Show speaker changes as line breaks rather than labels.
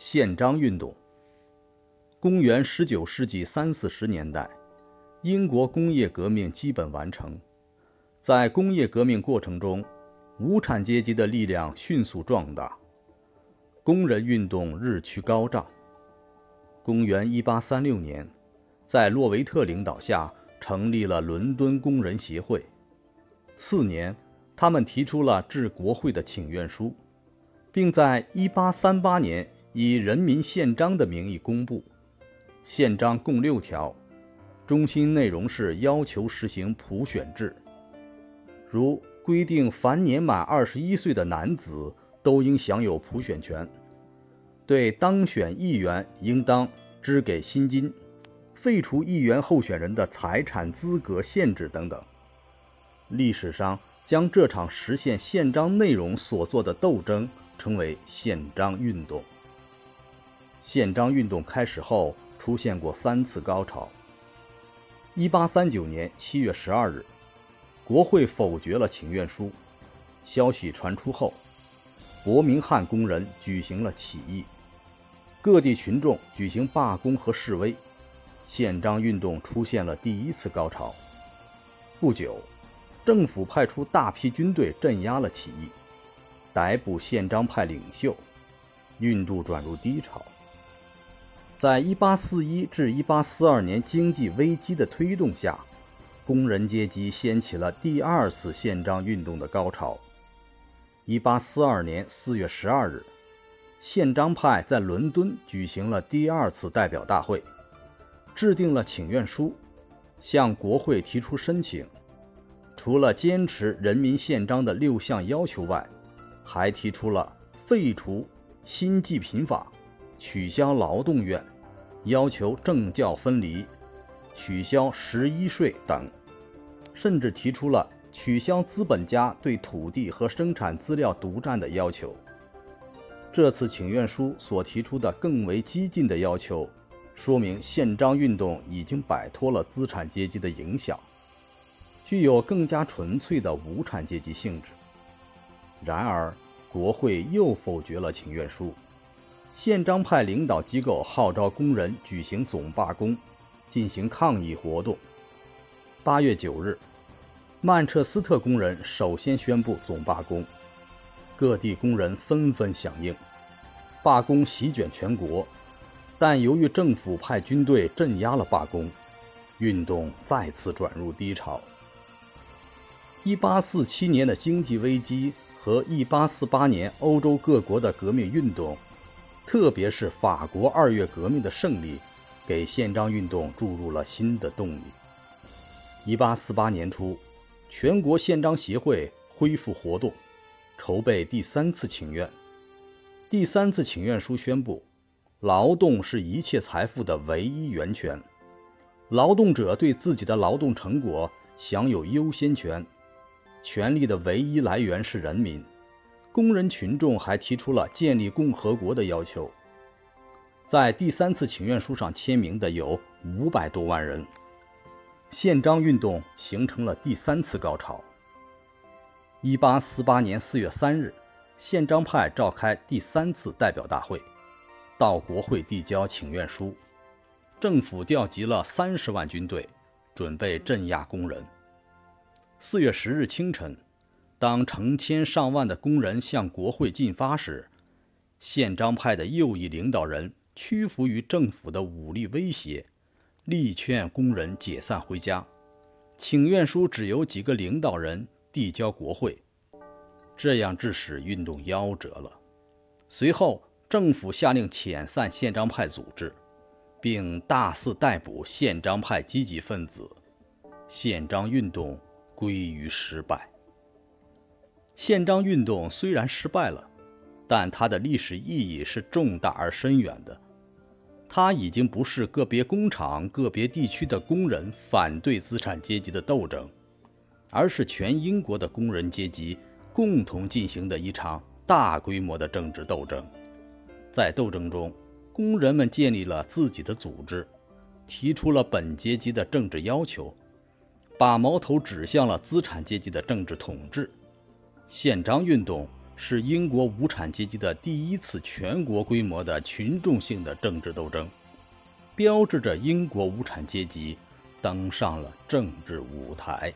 宪章运动。公元十九世纪三四十年代，英国工业革命基本完成。在工业革命过程中，无产阶级的力量迅速壮大，工人运动日趋高涨。公元一八三六年，在洛维特领导下，成立了伦敦工人协会。次年，他们提出了致国会的请愿书，并在一八三八年以《人民宪章》的名义公布。宪章共六条，中心内容是要求实行普选制，如规定凡年满二十一岁的男子都应享有普选权，对当选议员应当支给薪金，废除议员候选人的财产资格限制等等。历史上将这场实现宪章内容所做的斗争称为宪章运动。宪章运动开始后。出现过三次高潮。一八三九年七月十二日，国会否决了请愿书。消息传出后，伯明翰工人举行了起义，各地群众举行罢工和示威，宪章运动出现了第一次高潮。不久，政府派出大批军队镇压了起义，逮捕宪章派领袖，运动转入低潮。在1841至1842年经济危机的推动下，工人阶级掀起了第二次宪章运动的高潮。1842年4月12日，宪章派在伦敦举行了第二次代表大会，制定了请愿书，向国会提出申请。除了坚持人民宪章的六项要求外，还提出了废除新济贫法。取消劳动院，要求政教分离，取消十一税等，甚至提出了取消资本家对土地和生产资料独占的要求。这次请愿书所提出的更为激进的要求，说明宪章运动已经摆脱了资产阶级的影响，具有更加纯粹的无产阶级性质。然而，国会又否决了请愿书。宪章派领导机构号召工人举行总罢工，进行抗议活动。八月九日，曼彻斯特工人首先宣布总罢工，各地工人纷纷响应，罢工席卷全国。但由于政府派军队镇压了罢工，运动再次转入低潮。一八四七年的经济危机和一八四八年欧洲各国的革命运动。特别是法国二月革命的胜利，给宪章运动注入了新的动力。一八四八年初，全国宪章协会恢复活动，筹备第三次请愿。第三次请愿书宣布，劳动是一切财富的唯一源泉，劳动者对自己的劳动成果享有优先权，权利的唯一来源是人民。工人群众还提出了建立共和国的要求。在第三次请愿书上签名的有五百多万人。宪章运动形成了第三次高潮。一八四八年四月三日，宪章派召开第三次代表大会，到国会递交请愿书。政府调集了三十万军队，准备镇压工人。四月十日清晨。当成千上万的工人向国会进发时，宪章派的右翼领导人屈服于政府的武力威胁，力劝工人解散回家。请愿书只由几个领导人递交国会，这样致使运动夭折了。随后，政府下令遣散宪章派组织，并大肆逮捕宪章派积极分子，宪章运动归于失败。宪章运动虽然失败了，但它的历史意义是重大而深远的。它已经不是个别工厂、个别地区的工人反对资产阶级的斗争，而是全英国的工人阶级共同进行的一场大规模的政治斗争。在斗争中，工人们建立了自己的组织，提出了本阶级的政治要求，把矛头指向了资产阶级的政治统治。宪章运动是英国无产阶级的第一次全国规模的群众性的政治斗争，标志着英国无产阶级登上了政治舞台。